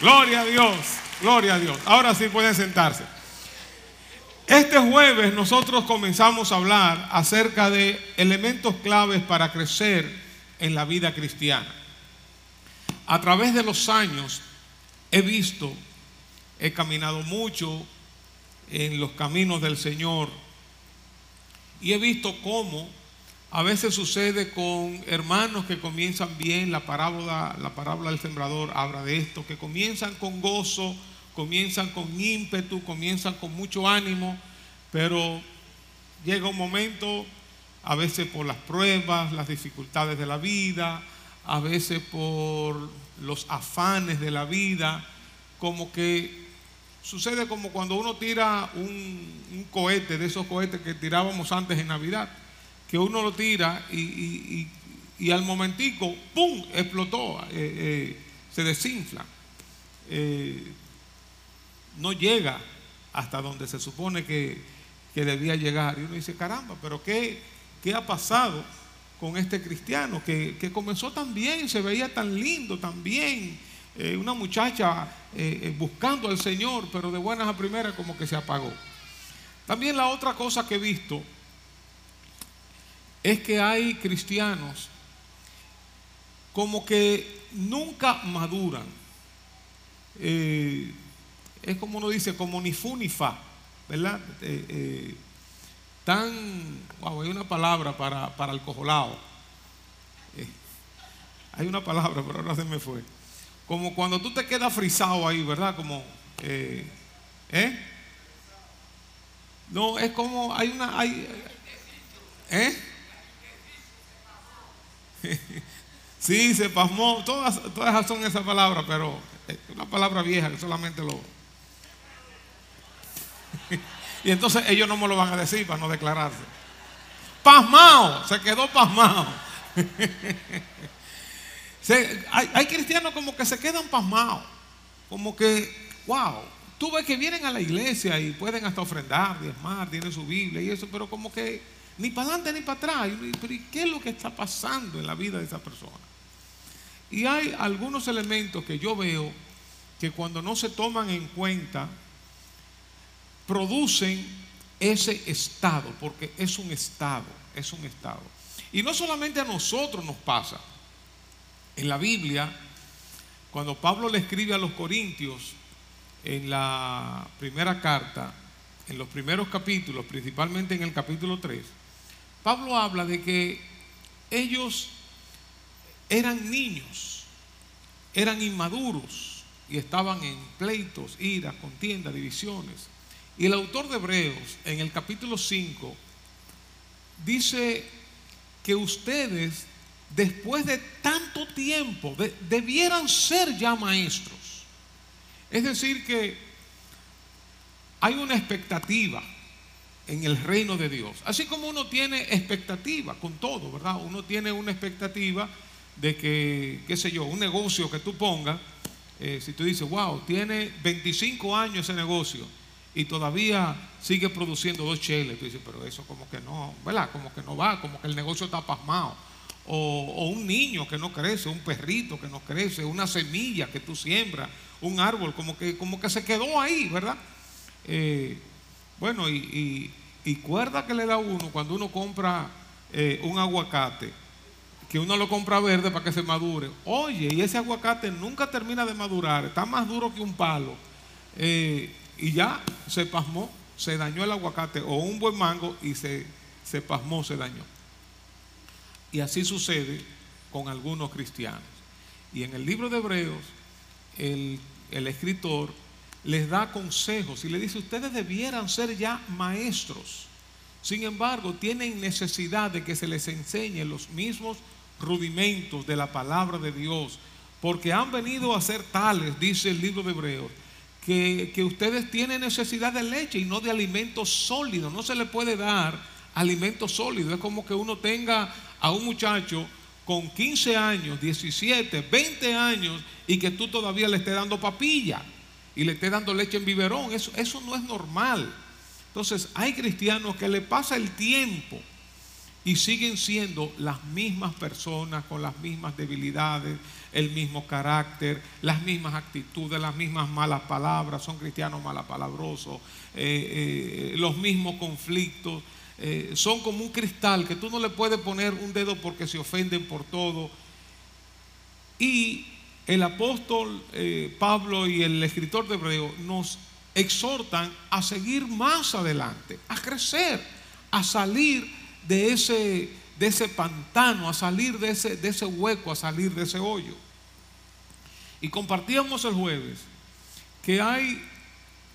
Gloria a Dios, gloria a Dios. Ahora sí pueden sentarse. Este jueves nosotros comenzamos a hablar acerca de elementos claves para crecer en la vida cristiana. A través de los años he visto, he caminado mucho en los caminos del Señor y he visto cómo a veces sucede con hermanos que comienzan bien, la parábola, la parábola del sembrador habla de esto, que comienzan con gozo, comienzan con ímpetu, comienzan con mucho ánimo, pero llega un momento, a veces por las pruebas, las dificultades de la vida, a veces por los afanes de la vida, como que sucede como cuando uno tira un, un cohete, de esos cohetes que tirábamos antes en Navidad que uno lo tira y, al momentico, ¡pum!, explotó, eh, eh, se desinfla. Eh, no llega hasta donde se supone que, debía llegar. Y uno dice, caramba, pero ¿qué, qué ha pasado con este cristiano que, comenzó tan bien, se veía tan lindo, tan bien? una muchacha buscando al Señor, pero de buenas a primeras como que se apagó. También la otra cosa que he visto es que hay cristianos como que nunca maduran. Eh, es como uno dice, como ni fu ni fa, ¿verdad? Eh, eh, tan, wow, hay una palabra para, para el cojolao. hay una palabra, pero ahora se me fue. Como cuando tú te quedas frisado ahí, ¿verdad? Como, ¿eh? No, es como, hay una, hay, ¿eh? sí, se pasmó. Todas, todas son esas palabras, pero es una palabra vieja que solamente lo. y entonces ellos no me lo van a decir para no declararse. Pasmado, se quedó pasmado. hay, hay, cristianos como que se quedan pasmados. Como que, wow, tú ves que vienen a la iglesia y pueden hasta ofrendar, diezmar, tienen su Biblia y eso, pero como que ni para adelante ni para atrás. ¿y qué es lo que está pasando en la vida de esa persona? Y hay algunos elementos que yo veo que cuando no se toman en cuenta, producen ese estado, porque es un estado, es un estado. Y no solamente a nosotros nos pasa. En la Biblia, cuando Pablo le escribe a los Corintios, en la primera carta, en los primeros capítulos, principalmente en el capítulo 3, Pablo habla de que ellos eran niños, eran inmaduros y estaban en pleitos, iras, contiendas, divisiones. Y el autor de Hebreos, en el capítulo 5, dice que ustedes, después de tanto tiempo, debieran ser ya maestros. Es decir, que hay una expectativa en el reino de Dios. Así como uno tiene expectativa con todo, ¿verdad? Uno tiene una expectativa de que, qué sé yo, un negocio que tú pongas, eh, si tú dices, wow, tiene 25 años ese negocio y todavía sigue produciendo dos cheles, tú dices, pero eso como que no, ¿verdad? Como que no va, como que el negocio está pasmado. O, un niño que no crece, un perrito que no crece, una semilla que tú siembras, un árbol, como que, como que se quedó ahí, ¿verdad? Eh, bueno, y, cuerda que le da uno cuando uno compra eh, un aguacate, que uno lo compra verde para que se madure. Oye, y ese aguacate nunca termina de madurar, está más duro que un palo. Eh, y ya se pasmó, se dañó el aguacate, o un buen mango y se, se pasmó, se dañó. Y así sucede con algunos cristianos. Y en el libro de Hebreos, el, el escritor les da consejos y le dice, ustedes debieran ser ya maestros. Sin embargo, tienen necesidad de que se les enseñe los mismos rudimentos de la palabra de Dios, porque han venido a ser tales, dice el libro de Hebreos, que, que ustedes tienen necesidad de leche y no de alimento sólido. No se le puede dar alimento sólido. Es como que uno tenga a un muchacho con 15 años, 17, 20 años y que tú todavía le estés dando papilla y le esté dando leche en biberón. Eso, eso no es normal. Entonces hay cristianos que le pasa el tiempo y siguen siendo las mismas personas con las mismas debilidades, el mismo carácter, las mismas actitudes, las mismas malas palabras, son cristianos malapalabrosos, eh, eh, los mismos conflictos, eh, son como un cristal que tú no le puedes poner un dedo porque se ofenden por todo. Y el apóstol Pablo y el escritor de Hebreo nos exhortan a seguir más adelante, a crecer, a salir de ese, de ese pantano, a salir de ese, de ese hueco, a salir de ese hoyo. Y compartíamos el jueves que hay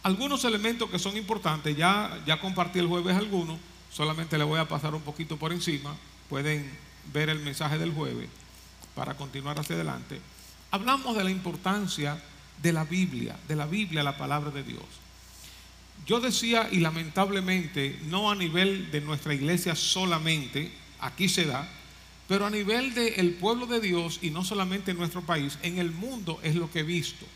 algunos elementos que son importantes, ya, ya compartí el jueves algunos, solamente le voy a pasar un poquito por encima, pueden ver el mensaje del jueves para continuar hacia adelante. Hablamos de la importancia de la Biblia, de la Biblia, la palabra de Dios. Yo decía, y lamentablemente, no a nivel de nuestra iglesia solamente, aquí se da, pero a nivel del pueblo de Dios y no solamente en nuestro país, en el mundo es lo que he visto.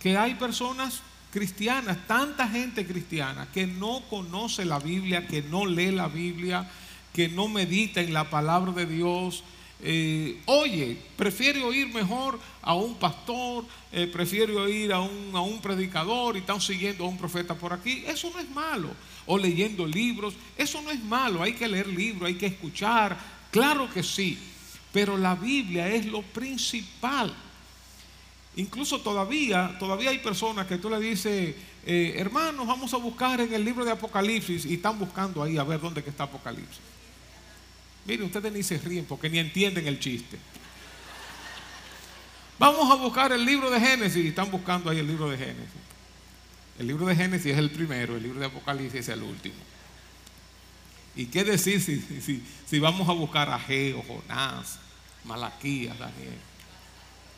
Que hay personas cristianas, tanta gente cristiana que no conoce la Biblia, que no lee la Biblia, que no medita en la palabra de Dios, eh, oye, prefiere oír mejor a un pastor, eh, prefiere oír a un, a un predicador y están siguiendo a un profeta por aquí. Eso no es malo. O leyendo libros, eso no es malo. Hay que leer libros, hay que escuchar. Claro que sí. Pero la Biblia es lo principal. Incluso todavía, todavía hay personas que tú le dices, eh, hermanos, vamos a buscar en el libro de Apocalipsis y están buscando ahí a ver dónde que está Apocalipsis. Miren, ustedes ni se ríen porque ni entienden el chiste. Vamos a buscar el libro de Génesis están buscando ahí el libro de Génesis. El libro de Génesis es el primero, el libro de Apocalipsis es el último. ¿Y qué decir si, si, vamos a buscar a Geo, Jonás, Malaquías, Daniel?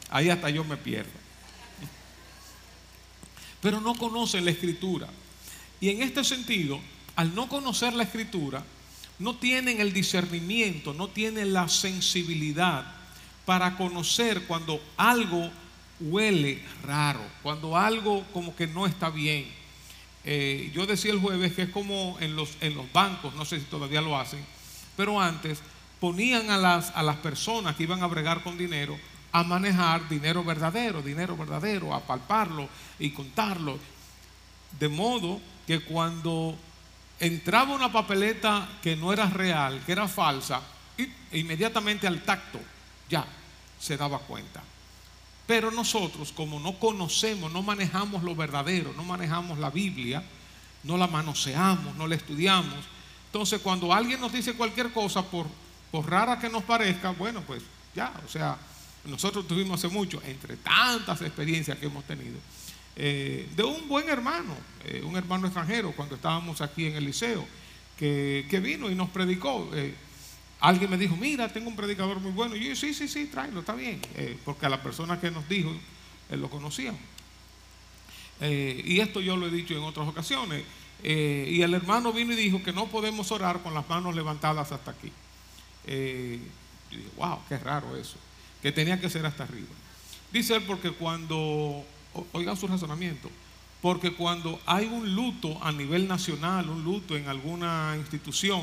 Ahí hasta yo me pierdo. Pero no conocen la escritura. Y en este sentido, al no conocer la escritura, no tienen el discernimiento, no tienen la sensibilidad para conocer cuando algo huele raro, cuando algo como que no está bien. Eh, yo decía el jueves que es como en los, en los bancos, no sé si todavía lo hacen, pero antes ponían a las, a las personas que iban a bregar con dinero a manejar dinero verdadero, dinero verdadero, a palparlo y contarlo. De modo que cuando entraba una papeleta que no era real, que era falsa, e inmediatamente al tacto ya se daba cuenta. Pero nosotros, como no conocemos, no manejamos lo verdadero, no manejamos la Biblia, no la manoseamos, no la estudiamos, entonces cuando alguien nos dice cualquier cosa, por, por rara que nos parezca, bueno, pues ya, o sea, nosotros tuvimos hace mucho, entre tantas experiencias que hemos tenido, eh, de un buen hermano, eh, un hermano extranjero, cuando estábamos aquí en el liceo, que, vino y nos predicó. Eh, alguien me dijo, mira, tengo un predicador muy bueno. Y yo, sí, sí, sí, tráelo, está bien. porque a la persona que nos dijo, lo conocía. y esto yo lo he dicho en otras ocasiones. y el hermano vino y dijo que no podemos orar con las manos levantadas hasta aquí. yo dije, wow, qué raro eso. Que tenía que ser hasta arriba. Dice él porque cuando oigan su razonamiento, porque cuando hay un luto a nivel nacional, un luto en alguna institución,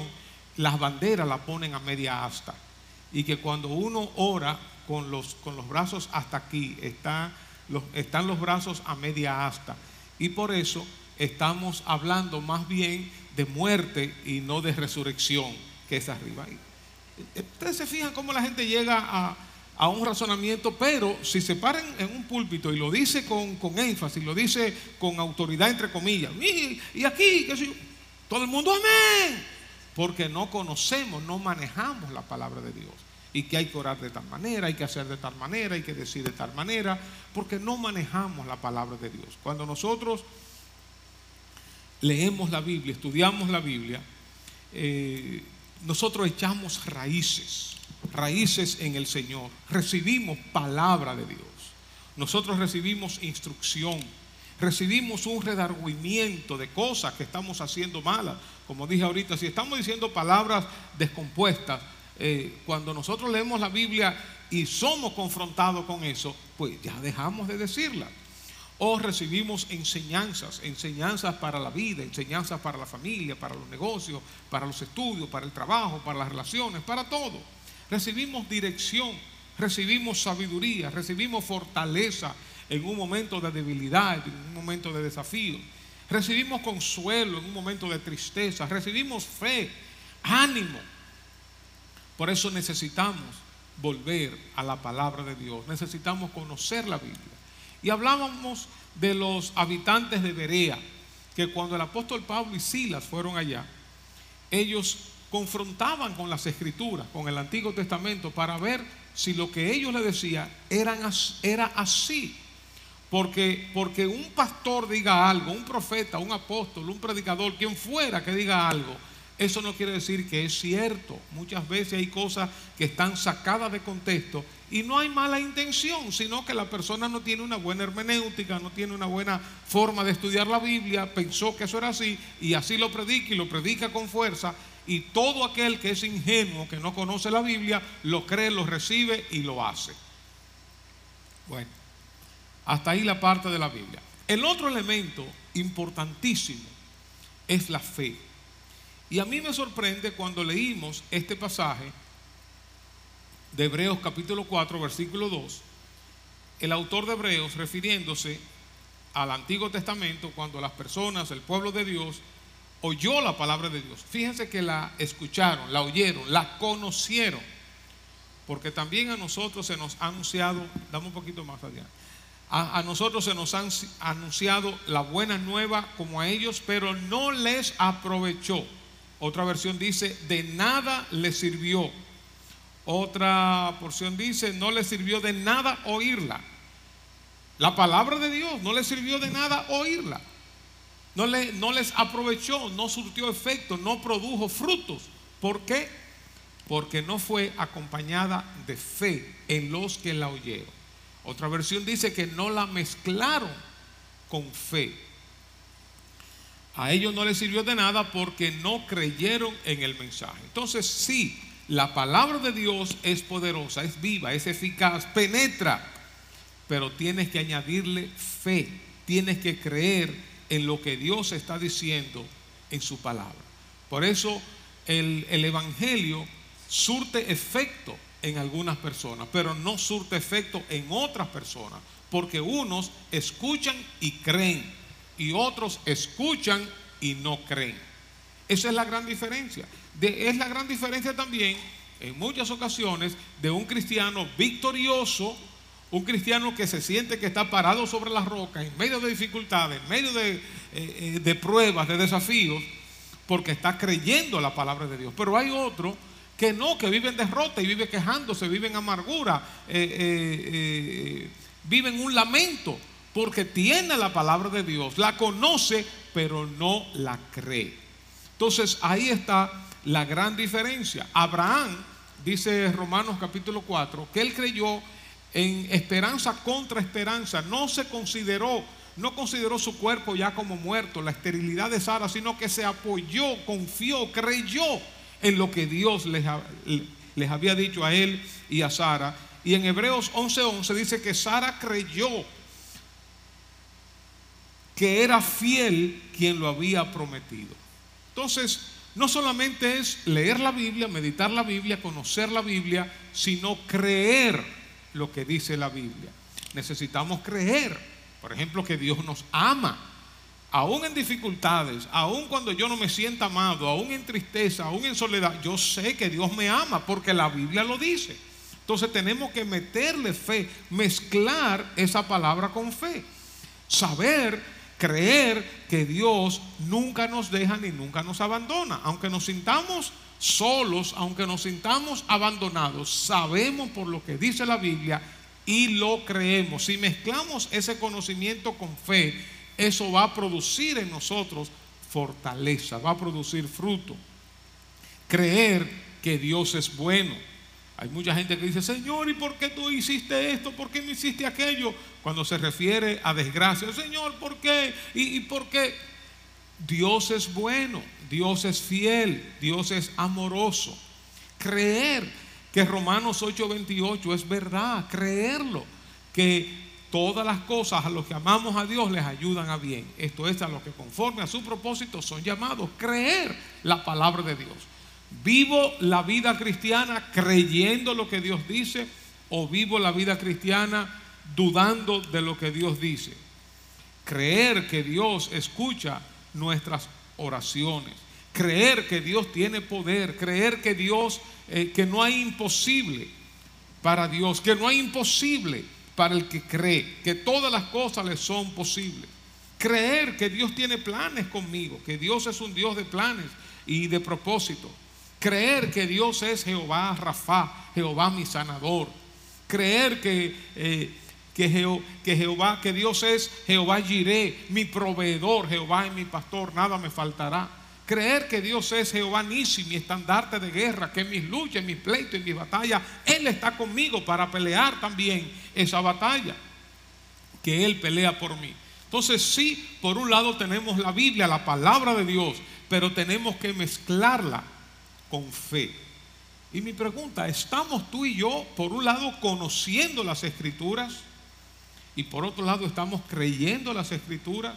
las banderas la ponen a media asta. Y que cuando uno ora con los, con los brazos hasta aquí, está, los, están los brazos a media asta. Y por eso estamos hablando más bien de muerte y no de resurrección, que es arriba. Ustedes se fijan cómo la gente llega a, a un razonamiento, pero si se paran en un púlpito y lo dice con, énfasis, lo dice con autoridad entre comillas, y, aquí, que todo el mundo amén, porque no conocemos, no manejamos la palabra de Dios. Y que hay que orar de tal manera, hay que hacer de tal manera, hay que decir de tal manera, porque no manejamos la palabra de Dios. Cuando nosotros leemos la Biblia, estudiamos la Biblia, eh, nosotros echamos raíces raíces en el Señor. Recibimos palabra de Dios. Nosotros recibimos instrucción. Recibimos un redarguimiento de cosas que estamos haciendo malas. Como dije ahorita, si estamos diciendo palabras descompuestas, eh, cuando nosotros leemos la Biblia y somos confrontados con eso, pues ya dejamos de decirla. o recibimos enseñanzas, enseñanzas para la vida, enseñanzas para la familia, para los negocios, para los estudios, para el trabajo, para las relaciones, para todo. Recibimos dirección, recibimos sabiduría, recibimos fortaleza en un momento de debilidad, en un momento de desafío. Recibimos consuelo en un momento de tristeza, recibimos fe, ánimo. Por eso necesitamos volver a la palabra de Dios, necesitamos conocer la Biblia. Y hablábamos de los habitantes de Berea, que cuando el apóstol Pablo y Silas fueron allá, ellos confrontaban con las escrituras, con el Antiguo Testamento, para ver si lo que ellos le decían era así. Porque, porque un pastor diga algo, un profeta, un apóstol, un predicador, quien fuera que diga algo, eso no quiere decir que es cierto. Muchas veces hay cosas que están sacadas de contexto y no hay mala intención, sino que la persona no tiene una buena hermenéutica, no tiene una buena forma de estudiar la Biblia, pensó que eso era así y así lo predica y lo predica con fuerza. Y todo aquel que es ingenuo, que no conoce la Biblia, lo cree, lo recibe y lo hace. Bueno. Hasta ahí la parte de la Biblia. El otro elemento importantísimo es la fe. Y a mí me sorprende cuando leímos este pasaje de Hebreos capítulo 4, versículo 2, el autor de Hebreos refiriéndose al Antiguo Testamento cuando las personas, el pueblo de Dios, oyó la palabra de Dios. Fíjense que la escucharon, la oyeron, la conocieron. Porque también a nosotros se nos ha anunciado, dame un poquito más allá, a, nosotros se nos han anunciado la buena nueva como a ellos, pero no les aprovechó. Otra versión dice, de nada les sirvió. Otra porción dice, no les sirvió de nada oírla. La palabra de Dios no les sirvió de nada oírla. No, le, no les aprovechó, no surtió efecto, no produjo frutos. ¿Por qué? Porque no fue acompañada de fe en los que la oyeron. Otra versión dice que no la mezclaron con fe. A ellos no les sirvió de nada porque no creyeron en el mensaje. Entonces sí, la palabra de Dios es poderosa, es viva, es eficaz, penetra, pero tienes que añadirle fe, tienes que creer en lo que Dios está diciendo en su palabra. Por eso el, el Evangelio surte efecto en algunas personas, pero no surte efecto en otras personas, porque unos escuchan y creen y otros escuchan y no creen. Esa es la gran diferencia. es la gran diferencia también en muchas ocasiones de un cristiano victorioso, un cristiano que se siente que está parado sobre las rocas en medio de dificultades, en medio de, eh, eh, de pruebas, de desafíos, porque está creyendo la palabra de Dios. Pero hay otro que no, que viven derrota y vive quejándose, viven amargura, eh, eh, viven un lamento, porque tiene la palabra de Dios, la conoce, pero no la cree. Entonces ahí está la gran diferencia. Abraham, dice Romanos capítulo 4, que él creyó en esperanza contra esperanza, no se consideró, no consideró su cuerpo ya como muerto, la esterilidad de Sara, sino que se apoyó, confió, creyó en lo que Dios les, les había dicho a él y a Sara. Y en Hebreos 11:11 dice que Sara creyó que era fiel quien lo había prometido. Entonces, no solamente es leer la Biblia, meditar la Biblia, conocer la Biblia, sino creer lo que dice la Biblia. Necesitamos creer, por ejemplo, que Dios nos ama aún en dificultades, aún cuando yo no me sienta amado, aún en tristeza, aún en soledad, yo sé que Dios me ama porque la Biblia lo dice. Entonces tenemos que meterle fe, mezclar esa palabra con fe. Saber, creer que Dios nunca nos deja ni nunca nos abandona. Aunque nos sintamos solos, aunque nos sintamos abandonados, sabemos por lo que dice la Biblia y lo creemos. Si mezclamos ese conocimiento con fe, eso va a producir en nosotros fortaleza, va a producir fruto. Creer que Dios es bueno. Hay mucha gente que dice, Señor, ¿y por qué tú hiciste esto? ¿Por qué no hiciste aquello? Cuando se refiere a desgracia, Señor, ¿por qué? ¿Y, y por qué? Dios es bueno, Dios es fiel, Dios es amoroso. Creer que Romanos 8:28 es verdad, creerlo, que todas las cosas a los que amamos a Dios les ayudan a bien. Esto es a los que conforme a su propósito son llamados. Creer la palabra de Dios. ¿Vivo la vida cristiana creyendo lo que Dios dice o vivo la vida cristiana dudando de lo que Dios dice? Creer que Dios escucha nuestras oraciones. Creer que Dios tiene poder. Creer que Dios, eh, que no hay imposible para Dios. Que no hay imposible para el que cree. Que todas las cosas le son posibles. Creer que Dios tiene planes conmigo. Que Dios es un Dios de planes y de propósito. Creer que Dios es Jehová Rafa, Jehová mi sanador. Creer que, eh, que, Jehová, que Dios es Jehová Jiré, mi proveedor, Jehová es mi pastor, nada me faltará. Creer que Dios es Jehová Nisi, mi estandarte de guerra, que mis luchas, mis pleitos, en mis batallas, Él está conmigo para pelear también esa batalla, que Él pelea por mí. Entonces sí, por un lado tenemos la Biblia, la palabra de Dios, pero tenemos que mezclarla con fe. Y mi pregunta, ¿estamos tú y yo, por un lado, conociendo las escrituras y por otro lado, estamos creyendo las escrituras?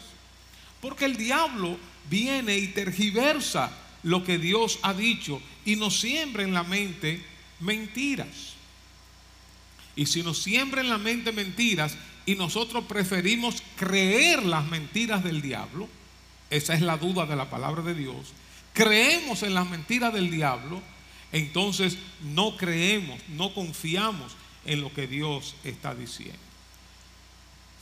Porque el diablo viene y tergiversa lo que Dios ha dicho y nos siembra en la mente mentiras. Y si nos siembra en la mente mentiras y nosotros preferimos creer las mentiras del diablo, esa es la duda de la palabra de Dios, creemos en las mentiras del diablo, entonces no creemos, no confiamos en lo que Dios está diciendo.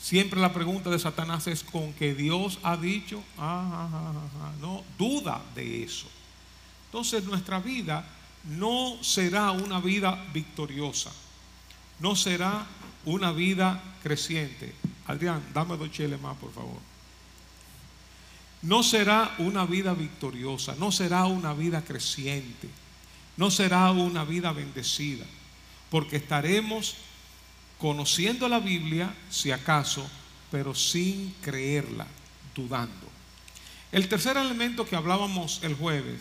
Siempre la pregunta de Satanás es con que Dios ha dicho, ah, ah, ah, no, duda de eso. Entonces nuestra vida no será una vida victoriosa, no será una vida creciente. Adrián, dame dos cheles más, por favor no será una vida victoriosa, no será una vida creciente, no será una vida bendecida, porque estaremos conociendo la Biblia, si acaso, pero sin creerla, dudando. El tercer elemento que hablábamos el jueves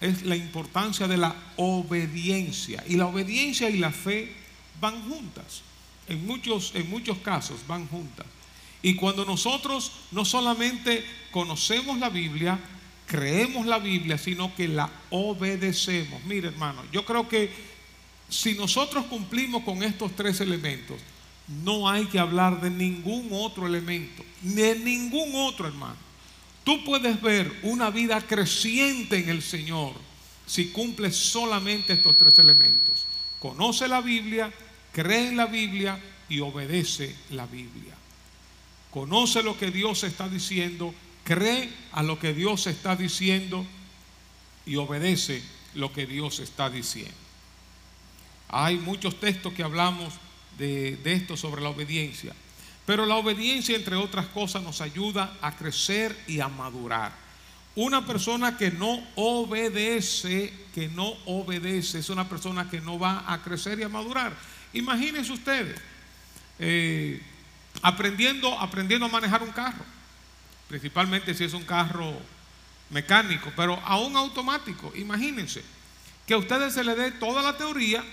es la importancia de la obediencia. Y la obediencia y la fe van juntas. En muchos, en muchos casos van juntas. Y cuando nosotros no solamente conocemos la Biblia, creemos la Biblia, sino que la obedecemos. Mire, hermano, yo creo que si nosotros cumplimos con estos tres elementos, no hay que hablar de ningún otro elemento, de ningún otro, hermano. Tú puedes ver una vida creciente en el Señor si cumples solamente estos tres elementos. Conoce la Biblia, cree en la Biblia y obedece la Biblia conoce lo que Dios está diciendo, cree a lo que Dios está diciendo y obedece lo que Dios está diciendo. Hay muchos textos que hablamos de, esto sobre la obediencia, pero la obediencia, entre otras cosas, nos ayuda a crecer y a madurar. Una persona que no obedece, que no obedece, es una persona que no va a crecer y a madurar. Imagínense ustedes, eh, aprendiendo, aprendiendo a manejar un carro, principalmente si es un carro mecánico, pero aún automático. Imagínense que a ustedes se le dé toda la teoría,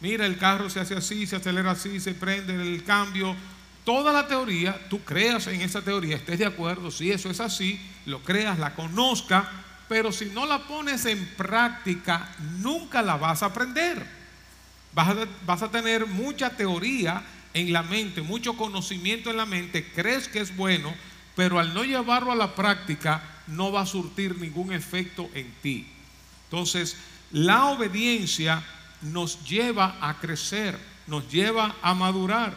mira, el carro se hace así, se acelera así, se prende el cambio, toda la teoría, tú creas en esa teoría, estés de acuerdo, si eso es así, lo creas, la conozca, pero si no la pones en práctica, nunca la vas a aprender. Vas a, vas a tener mucha teoría en la mente, mucho conocimiento en la mente, crees que es bueno, pero al no llevarlo a la práctica no va a surtir ningún efecto en ti. Entonces, la obediencia nos lleva a crecer, nos lleva a madurar.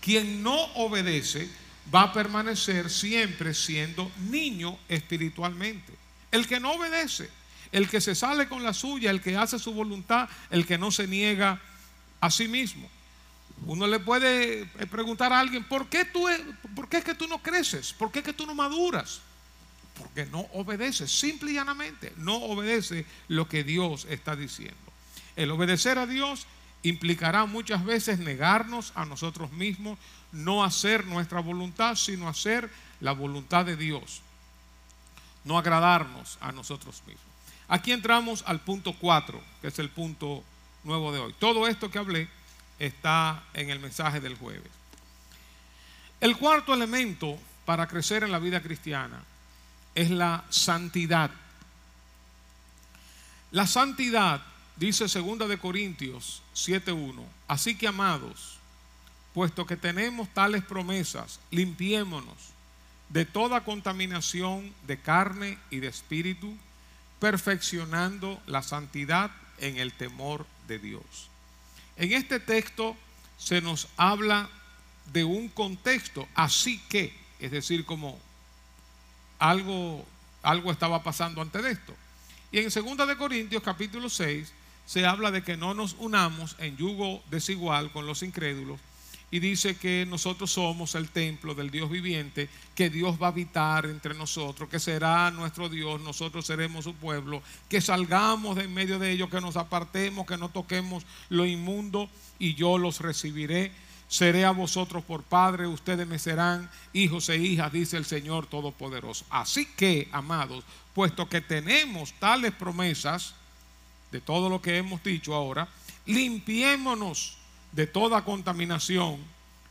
Quien no obedece va a permanecer siempre siendo niño espiritualmente. El que no obedece, el que se sale con la suya, el que hace su voluntad, el que no se niega a sí mismo. Uno le puede eh, preguntar a alguien, ¿por qué, tú, e-, ¿por qué es que tú no creces? ¿Por qué es que tú no maduras? Porque no obedeces, simple y llanamente, no obedece lo que Dios está diciendo. El obedecer a Dios implicará muchas veces negarnos a nosotros mismos, no hacer nuestra voluntad, sino hacer la voluntad de Dios, no agradarnos a nosotros mismos. Aquí entramos al punto 4, que es el punto nuevo de hoy. Todo esto que hablé está en el mensaje del jueves. El cuarto elemento para crecer en la vida cristiana es la santidad. La santidad, dice 2 de Corintios 7:1, así que amados, puesto que tenemos tales promesas, limpiémonos de toda contaminación de carne y de espíritu, perfeccionando la santidad en el temor de Dios. En este texto se nos habla de un contexto, así que, es decir, como algo, algo estaba pasando antes de esto. Y en 2 de Corintios capítulo 6 se habla de que no nos unamos en yugo desigual con los incrédulos y dice que nosotros somos el templo del Dios viviente, que Dios va a habitar entre nosotros, que será nuestro Dios, nosotros seremos su pueblo, que salgamos de en medio de ellos, que nos apartemos, que no toquemos lo inmundo y yo los recibiré. Seré a vosotros por padre, ustedes me serán hijos e hijas, dice el Señor Todopoderoso. Así que, amados, puesto que tenemos tales promesas de todo lo que hemos dicho ahora, limpiémonos de toda contaminación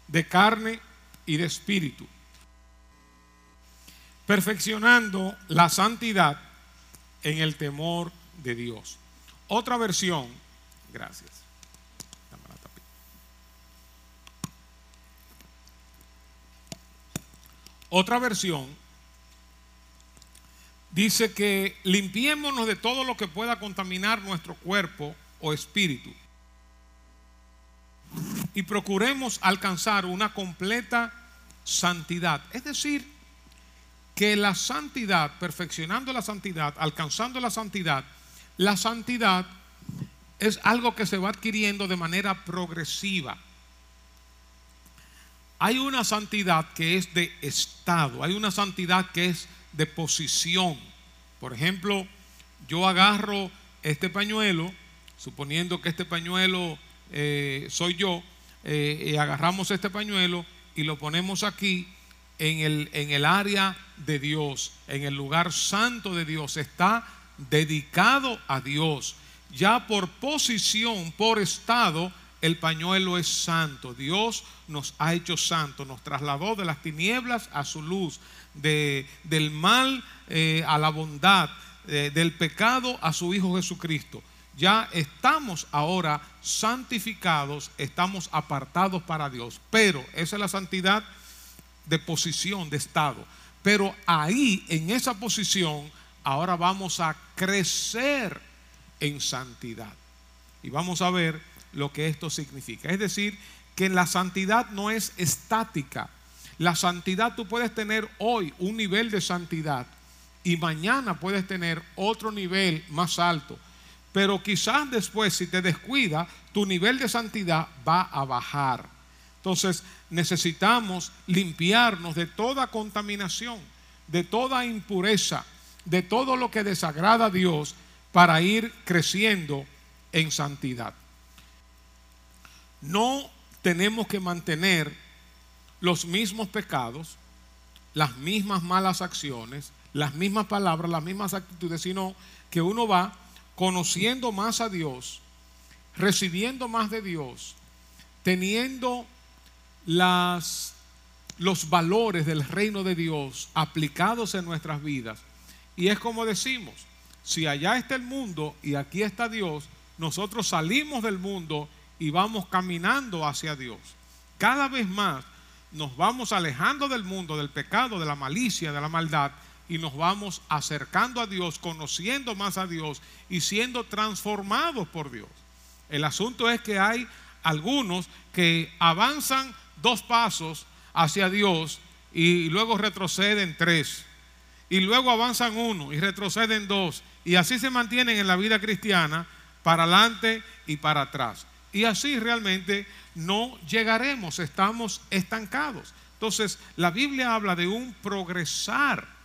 de carne y de espíritu, perfeccionando la santidad en el temor de Dios. Otra versión, gracias. Otra versión dice que limpiémonos de todo lo que pueda contaminar nuestro cuerpo o espíritu y procuremos alcanzar una completa santidad. Es decir, que la santidad, perfeccionando la santidad, alcanzando la santidad, la santidad es algo que se va adquiriendo de manera progresiva. Hay una santidad que es de estado, hay una santidad que es de posición. Por ejemplo, yo agarro este pañuelo, suponiendo que este pañuelo eh, soy yo, eh, y agarramos este pañuelo y lo ponemos aquí en el, en el área de Dios, en el lugar santo de Dios. Está dedicado a Dios. Ya por posición, por estado, el pañuelo es santo. Dios nos ha hecho santo, nos trasladó de las tinieblas a su luz, de, del mal eh, a la bondad, del pecado a su Hijo Jesucristo ya estamos ahora santificados, estamos apartados para Dios. Pero esa es la santidad de posición, de estado. Pero ahí, en esa posición, ahora vamos a crecer en santidad. Y vamos a ver lo que esto significa. Es decir, que la santidad no es estática. La santidad tú puedes tener hoy un nivel de santidad y mañana puedes tener otro nivel más alto. Pero quizás después, si te descuida, tu nivel de santidad va a bajar. Entonces necesitamos limpiarnos de toda contaminación, de toda impureza, de todo lo que desagrada a Dios para ir creciendo en santidad. No tenemos que mantener los mismos pecados, las mismas malas acciones, las mismas palabras, las mismas actitudes, sino que uno va conociendo más a Dios, recibiendo más de Dios, teniendo los valores del reino de Dios aplicados en nuestras vidas. Y es como decimos, si allá está el mundo y aquí está Dios, nosotros salimos del mundo y vamos caminando hacia Dios. Cada vez más nos vamos alejando del mundo, del pecado, de la malicia, de la maldad y nos vamos acercando a Dios, conociendo más a Dios y siendo transformados por Dios. El asunto es que hay algunos que avanzan dos pasos hacia Dios y luego retroceden tres. Y luego avanzan uno y retroceden dos. Y así se mantienen en la vida cristiana para adelante y para atrás. Y así realmente no llegaremos, estamos estancados. Entonces, la Biblia habla de un progresar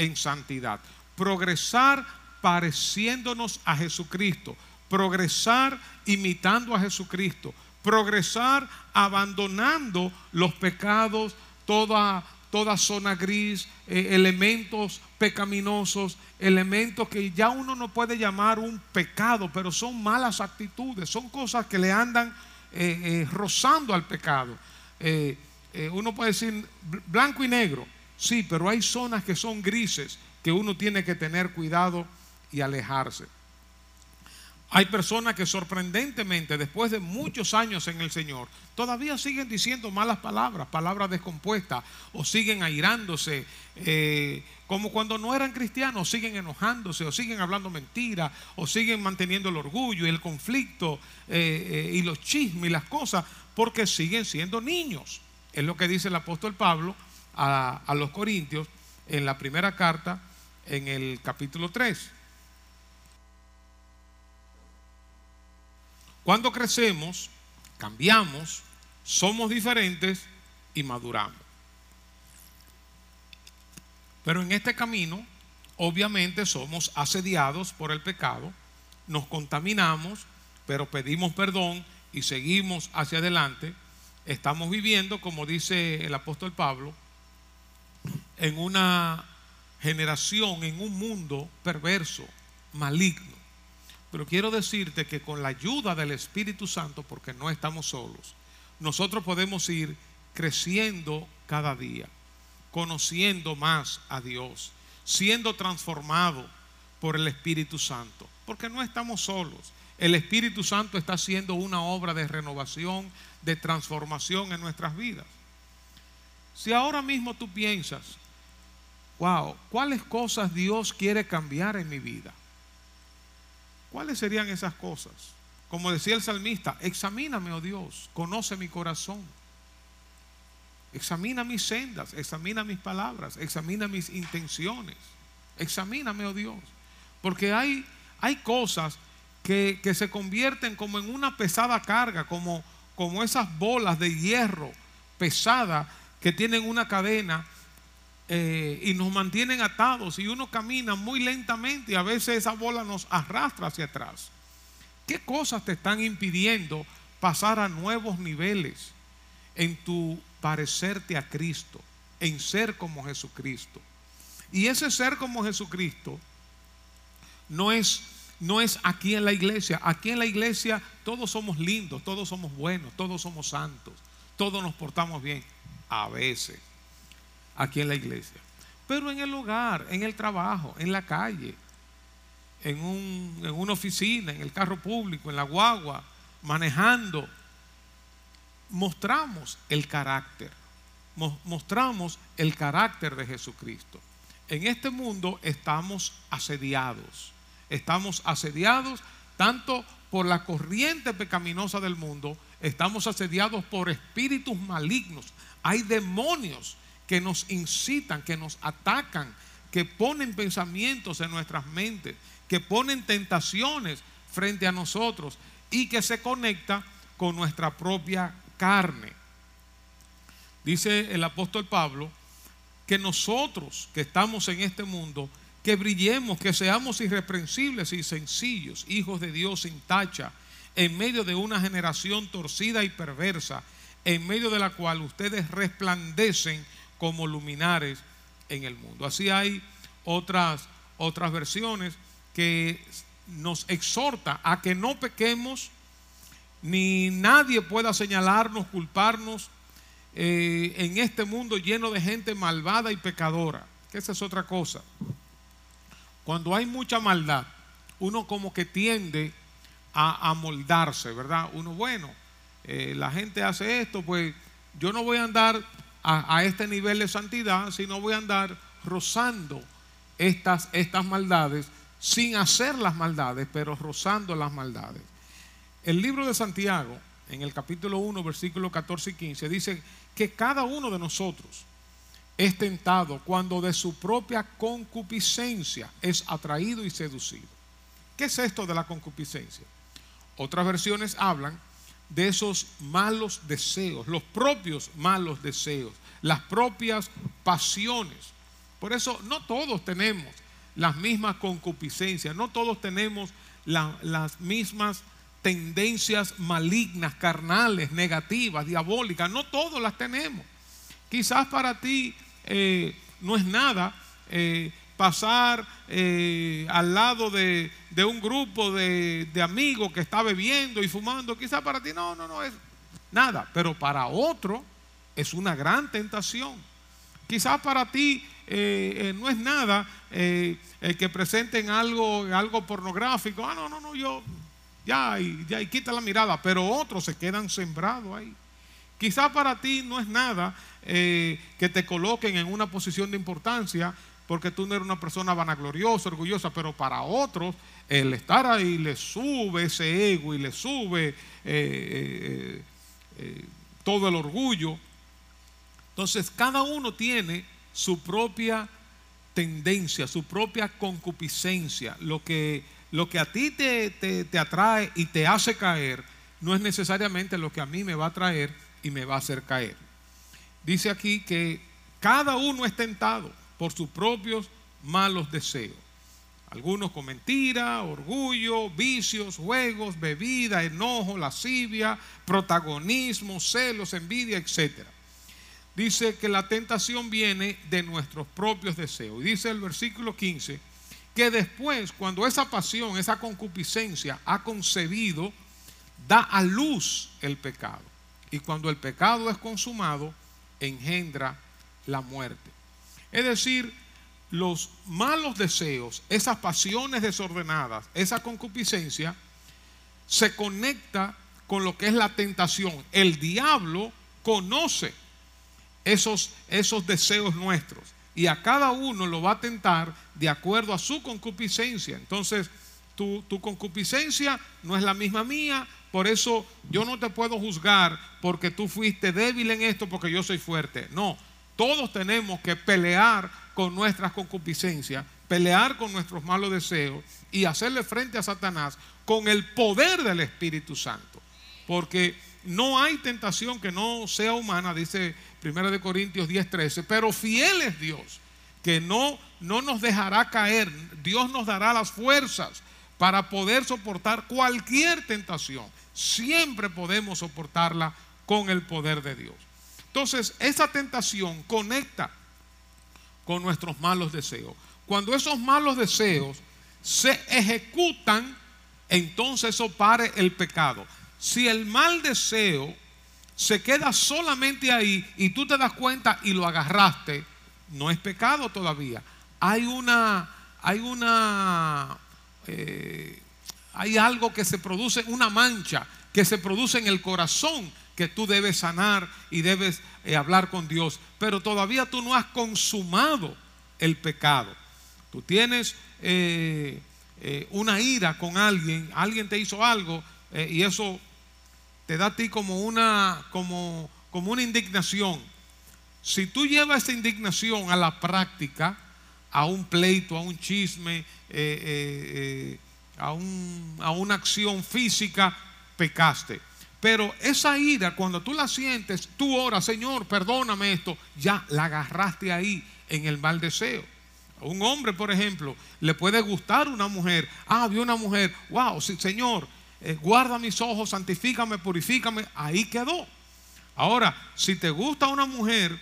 en santidad. Progresar pareciéndonos a Jesucristo. Progresar imitando a Jesucristo. Progresar abandonando los pecados, toda, toda zona gris, eh, elementos pecaminosos, elementos que ya uno no puede llamar un pecado, pero son malas actitudes, son cosas que le andan eh, eh, rozando al pecado. uno puede decir blanco y negro, sí, pero hay zonas que son grises que uno tiene que tener cuidado y alejarse. Hay personas que sorprendentemente, después de muchos años en el Señor, todavía siguen diciendo malas palabras, palabras descompuestas, o siguen airándose, eh, como cuando no eran cristianos, siguen enojándose, o siguen hablando mentiras, o siguen manteniendo el orgullo y el conflicto, eh, eh, y los chismes y las cosas, porque siguen siendo niños. Es lo que dice el apóstol Pablo a, los Corintios en la primera carta, en el capítulo 3. Cuando crecemos, cambiamos, somos diferentes y maduramos. Pero en este camino, obviamente somos asediados por el pecado, nos contaminamos, pero pedimos perdón y seguimos hacia adelante. Estamos viviendo, como dice el apóstol Pablo, en una generación, en un mundo perverso, maligno. Pero quiero decirte que con la ayuda del Espíritu Santo, porque no estamos solos, nosotros podemos ir creciendo cada día, conociendo más a Dios, siendo transformado por el Espíritu Santo, porque no estamos solos. El Espíritu Santo está haciendo una obra de renovación, de transformación en nuestras vidas. Si ahora mismo tú piensas, wow, ¿cuáles cosas Dios quiere cambiar en mi vida? ¿Cuáles serían esas cosas? Como decía el salmista, examíname, oh Dios, conoce mi corazón. Examina mis sendas, examina mis palabras, examina mis intenciones. Examíname, oh Dios. Porque hay, hay cosas que, que, se convierten como en una pesada carga, como, como esas bolas de hierro pesada que tienen una cadena eh, y nos mantienen atados y uno camina muy lentamente y a veces esa bola nos arrastra hacia atrás. ¿Qué cosas te están impidiendo pasar a nuevos niveles en tu parecerte a Cristo, en ser como Jesucristo? Y ese ser como Jesucristo no es no es aquí en la iglesia. Aquí en la iglesia todos somos lindos, todos somos buenos, todos somos santos, todos nos portamos bien. A veces aquí en la iglesia. Pero en el hogar, en el trabajo, en la calle, en, una oficina, en el carro público, en la guagua, manejando, mostramos el carácter, mostramos el carácter de Jesucristo. En este mundo estamos asediados, estamos asediados tanto por la corriente pecaminosa del mundo, estamos asediados por espíritus malignos, hay demonios que nos incitan, que nos atacan, que ponen pensamientos en nuestras mentes, que ponen tentaciones frente a nosotros y que se conecta con nuestra propia carne. Dice el apóstol Pablo que nosotros que estamos en este mundo, que brillemos, que seamos irreprensibles y sencillos, hijos de Dios sin tacha, en medio de una generación torcida y perversa, en medio de la cual ustedes resplandecen como luminares en el mundo. Así hay otras, otras versiones que nos exhorta a que no pequemos, ni nadie pueda señalarnos, culparnos eh, en este mundo lleno de gente malvada y pecadora. Que esa es otra cosa. Cuando hay mucha maldad, uno como que tiende a moldarse, ¿verdad? Uno, bueno, eh, la gente hace esto, pues yo no voy a andar a, este nivel de santidad, sino voy a andar rozando estas, estas maldades sin hacer las maldades, pero rozando las maldades. El libro de Santiago, en el capítulo 1, versículo 14 y 15, dice que cada uno de nosotros es tentado cuando de su propia concupiscencia es atraído y seducido. ¿Qué es esto de la concupiscencia? Otras versiones hablan de esos malos deseos, los propios malos deseos, las propias pasiones. Por eso no todos tenemos las mismas concupiscencias, no todos tenemos las mismas tendencias malignas, carnales, negativas, diabólicas, no todos las tenemos. Quizás para ti eh, no es nada eh, pasar eh, al lado de, un grupo de, amigos que está bebiendo y fumando, quizás para ti no, no, no es nada, pero para otro es una gran tentación. Quizás para ti eh, eh, no es nada que presenten algo, algo pornográfico. Ah, no, no, no, yo ya, y, ya, y quita la mirada, pero otros se quedan sembrados ahí. Quizás para ti no es nada que te coloquen en una posición de importancia porque tú no eres una persona vanagloriosa, orgullosa, pero para otros el estar ahí le sube ese ego y le sube todo el orgullo. Entonces cada uno tiene su propia tendencia, su propia concupiscencia. Lo que, lo que a ti te, te, atrae y te hace caer no es necesariamente lo que a mí me va a traer y me va a hacer caer. Dice aquí que cada uno es tentado por sus propios malos deseos. Algunos con mentira, orgullo, vicios, juegos, bebida, enojo, lascivia, protagonismo, celos, envidia, etcétera dice que la tentación viene de nuestros propios deseos. Y dice el versículo 15 que después, cuando esa pasión, esa concupiscencia ha concebido, da a luz el pecado. Y cuando el pecado es consumado, engendra la muerte. Es decir, los malos deseos, esas pasiones desordenadas, esa concupiscencia, se conecta con lo que es la tentación. El diablo conoce esos, esos deseos nuestros. Y a cada uno lo va a tentar de acuerdo a su concupiscencia. Entonces, tu, tu concupiscencia no es la misma mía, por eso yo no te puedo juzgar porque tú fuiste débil en esto, porque yo soy fuerte. No, todos tenemos que pelear con nuestras concupiscencias, pelear con nuestros malos deseos y hacerle frente a Satanás con el poder del Espíritu Santo. Porque no hay tentación que no sea humana, dice 1 de Corintios 10:13, pero fiel es Dios, que no, no nos dejará caer, Dios nos dará las fuerzas para poder soportar cualquier tentación. Siempre podemos soportarla con el poder de Dios. Entonces, esa tentación conecta con nuestros malos deseos. Cuando esos malos deseos se ejecutan, entonces eso pare el pecado. Si el mal deseo se queda solamente ahí y tú te das cuenta y lo agarraste, no es pecado todavía. Hay una, hay una, eh, hay algo que se produce, una mancha que se produce en el corazón que tú debes sanar y debes eh, hablar con Dios, pero todavía tú no has consumado el pecado. Tú tienes eh, una ira con alguien, alguien te hizo algo y eso te da a ti como una, como, como una indignación. Si tú llevas esa indignación a la práctica, a un pleito, a un chisme, eh, eh, eh, a, un, a una acción física, pecaste. Pero esa ira, cuando tú la sientes, tú oras, Señor, perdóname esto, ya la agarraste ahí en el mal deseo. A un hombre, por ejemplo, le puede gustar una mujer. Ah, vio una mujer, wow, Señor, eh, guarda mis ojos, santifícame, purifícame, ahí quedó. Ahora, si te gusta una mujer,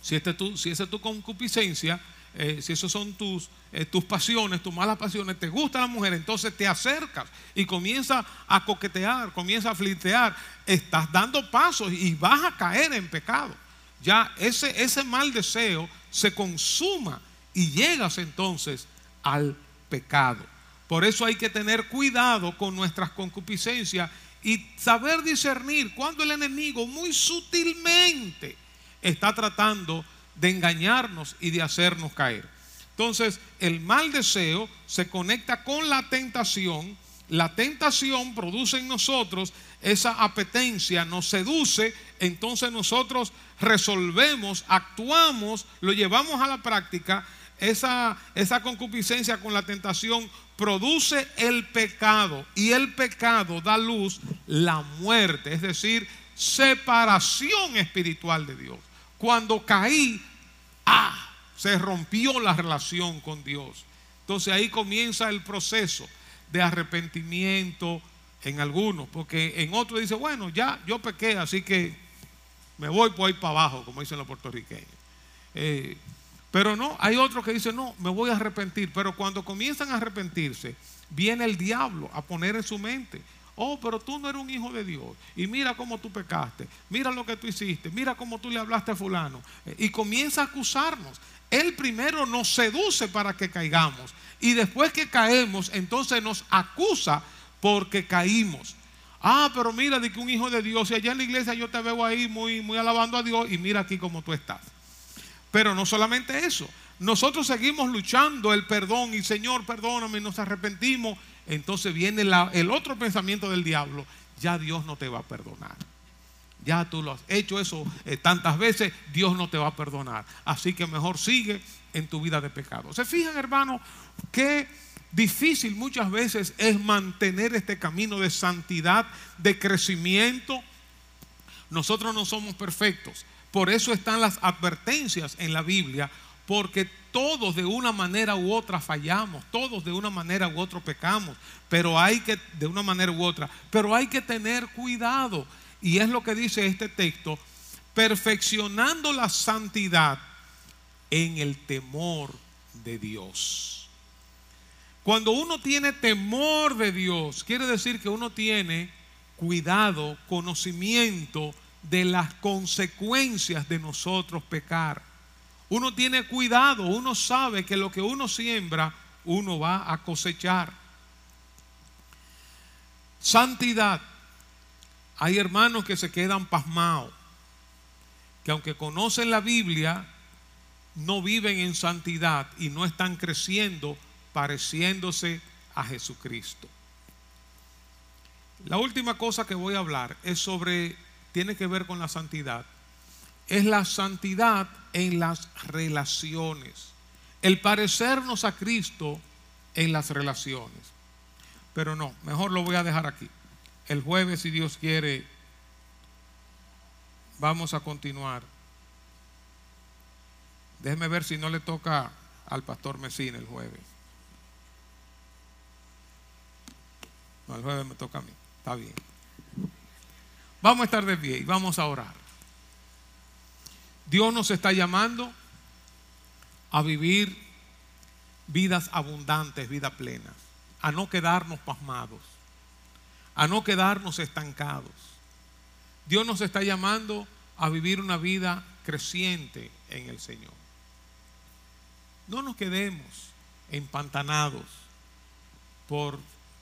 si, este si esa es tu concupiscencia, eh, si esas son tus, eh, tus pasiones, tus malas pasiones, te gusta la mujer, entonces te acercas y comienza a coquetear, comienza a flirtear, estás dando pasos y vas a caer en pecado. Ya ese, ese mal deseo se consuma y llegas entonces al pecado. Por eso hay que tener cuidado con nuestras concupiscencias y saber discernir cuando el enemigo muy sutilmente está tratando de engañarnos y de hacernos caer. Entonces, el mal deseo se conecta con la tentación. La tentación produce en nosotros esa apetencia, nos seduce, entonces nosotros resolvemos, actuamos, lo llevamos a la práctica esa, esa concupiscencia con la tentación produce el pecado y el pecado da luz la muerte, es decir, separación espiritual de Dios. Cuando caí, ah, se rompió la relación con Dios. Entonces ahí comienza el proceso de arrepentimiento en algunos, porque en otros dice, bueno, ya yo pequé, así que me voy por ahí para abajo, como dicen los puertorriqueños. Eh, pero no, hay otros que dicen, no, me voy a arrepentir. Pero cuando comienzan a arrepentirse, viene el diablo a poner en su mente, Oh, pero tú no eres un hijo de Dios. Y mira cómo tú pecaste. Mira lo que tú hiciste. Mira cómo tú le hablaste a fulano. Y comienza a acusarnos. Él primero nos seduce para que caigamos. Y después que caemos, entonces nos acusa porque caímos. Ah, pero mira, de que un hijo de Dios, y allá en la iglesia yo te veo ahí muy, muy alabando a Dios, y mira aquí cómo tú estás. Pero no solamente eso, nosotros seguimos luchando el perdón, y Señor, perdóname, nos arrepentimos. Entonces viene el otro pensamiento del diablo, ya Dios no te va a perdonar. Ya tú lo has hecho eso eh, tantas veces, Dios no te va a perdonar. Así que mejor sigue en tu vida de pecado. ¿Se fijan, hermano, qué difícil muchas veces es mantener este camino de santidad, de crecimiento? Nosotros no somos perfectos. Por eso están las advertencias en la Biblia, porque todos de una manera u otra fallamos, todos de una manera u otra pecamos, pero hay que, de una manera u otra, pero hay que tener cuidado. Y es lo que dice este texto, perfeccionando la santidad en el temor de Dios. Cuando uno tiene temor de Dios, quiere decir que uno tiene cuidado, conocimiento de las consecuencias de nosotros pecar. Uno tiene cuidado, uno sabe que lo que uno siembra, uno va a cosechar. Santidad hay hermanos que se quedan pasmados, que aunque conocen la Biblia, no viven en santidad y no están creciendo pareciéndose a Jesucristo. La última cosa que voy a hablar es sobre, tiene que ver con la santidad. Es la santidad en las relaciones. El parecernos a Cristo en las relaciones. Pero no, mejor lo voy a dejar aquí el jueves, si Dios quiere, vamos a continuar. Déjeme ver si no le toca al pastor Mesina el jueves. No, el jueves me toca a mí. Está bien. Vamos a estar de pie y vamos a orar. Dios nos está llamando a vivir vidas abundantes, vidas plenas, a no quedarnos pasmados a no quedarnos estancados. Dios nos está llamando a vivir una vida creciente en el Señor. No nos quedemos empantanados por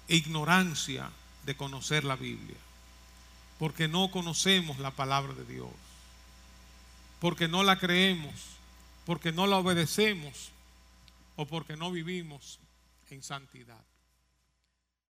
ignorancia de conocer la Biblia, porque no conocemos la palabra de Dios, porque no la creemos, porque no la obedecemos o porque no vivimos en santidad.